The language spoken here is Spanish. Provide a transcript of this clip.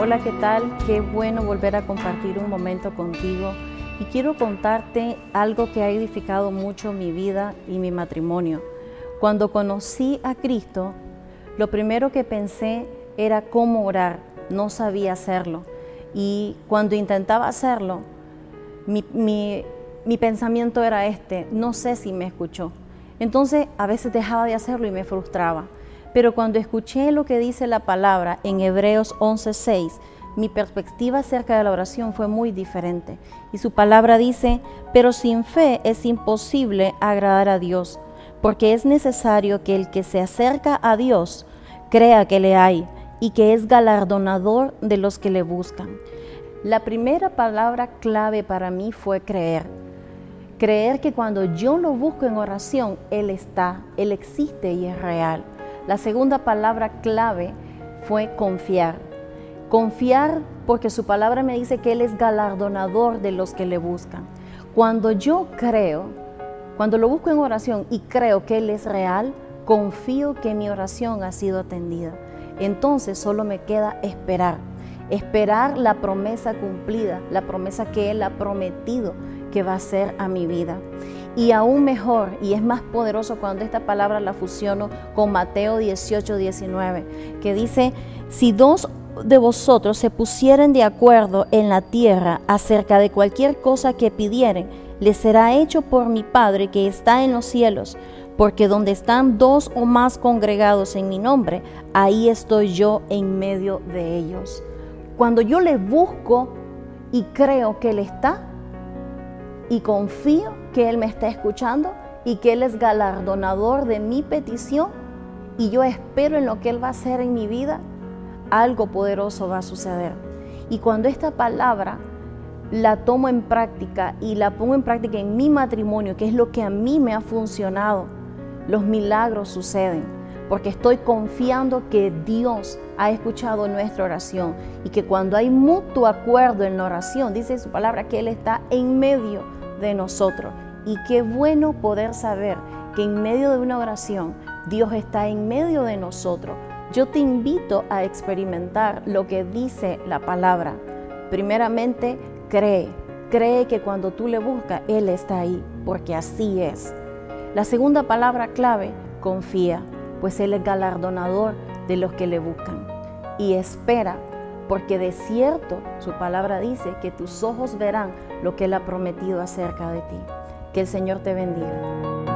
Hola, ¿qué tal? Qué bueno volver a compartir un momento contigo y quiero contarte algo que ha edificado mucho mi vida y mi matrimonio. Cuando conocí a Cristo, lo primero que pensé era cómo orar, no sabía hacerlo. Y cuando intentaba hacerlo, mi, mi pensamiento era este, no sé si me escuchó. Entonces a veces dejaba de hacerlo y me frustraba. Pero cuando escuché lo que dice la palabra en Hebreos 11:6, mi perspectiva acerca de la oración fue muy diferente. Y su palabra dice, pero sin fe es imposible agradar a Dios, porque es necesario que el que se acerca a Dios crea que le hay y que es galardonador de los que le buscan. La primera palabra clave para mí fue creer. Creer que cuando yo lo busco en oración, Él está, Él existe y es real. La segunda palabra clave fue confiar. Confiar porque su palabra me dice que Él es galardonador de los que le buscan. Cuando yo creo, cuando lo busco en oración y creo que Él es real, confío que mi oración ha sido atendida. Entonces solo me queda esperar. Esperar la promesa cumplida, la promesa que Él ha prometido que va a ser a mi vida. Y aún mejor, y es más poderoso cuando esta palabra la fusiono con Mateo 18, 19, que dice, si dos de vosotros se pusieren de acuerdo en la tierra acerca de cualquier cosa que pidieren, les será hecho por mi Padre que está en los cielos, porque donde están dos o más congregados en mi nombre, ahí estoy yo en medio de ellos. Cuando yo le busco y creo que Él está, y confío que Él me está escuchando y que Él es galardonador de mi petición y yo espero en lo que Él va a hacer en mi vida, algo poderoso va a suceder. Y cuando esta palabra la tomo en práctica y la pongo en práctica en mi matrimonio, que es lo que a mí me ha funcionado, los milagros suceden, porque estoy confiando que Dios ha escuchado nuestra oración y que cuando hay mutuo acuerdo en la oración, dice su palabra que Él está en medio de nosotros. Y qué bueno poder saber que en medio de una oración Dios está en medio de nosotros. Yo te invito a experimentar lo que dice la palabra. Primeramente, cree. Cree que cuando tú le buscas, Él está ahí, porque así es. La segunda palabra clave, confía, pues Él es galardonador de los que le buscan. Y espera porque de cierto su palabra dice que tus ojos verán lo que Él ha prometido acerca de ti. Que el Señor te bendiga.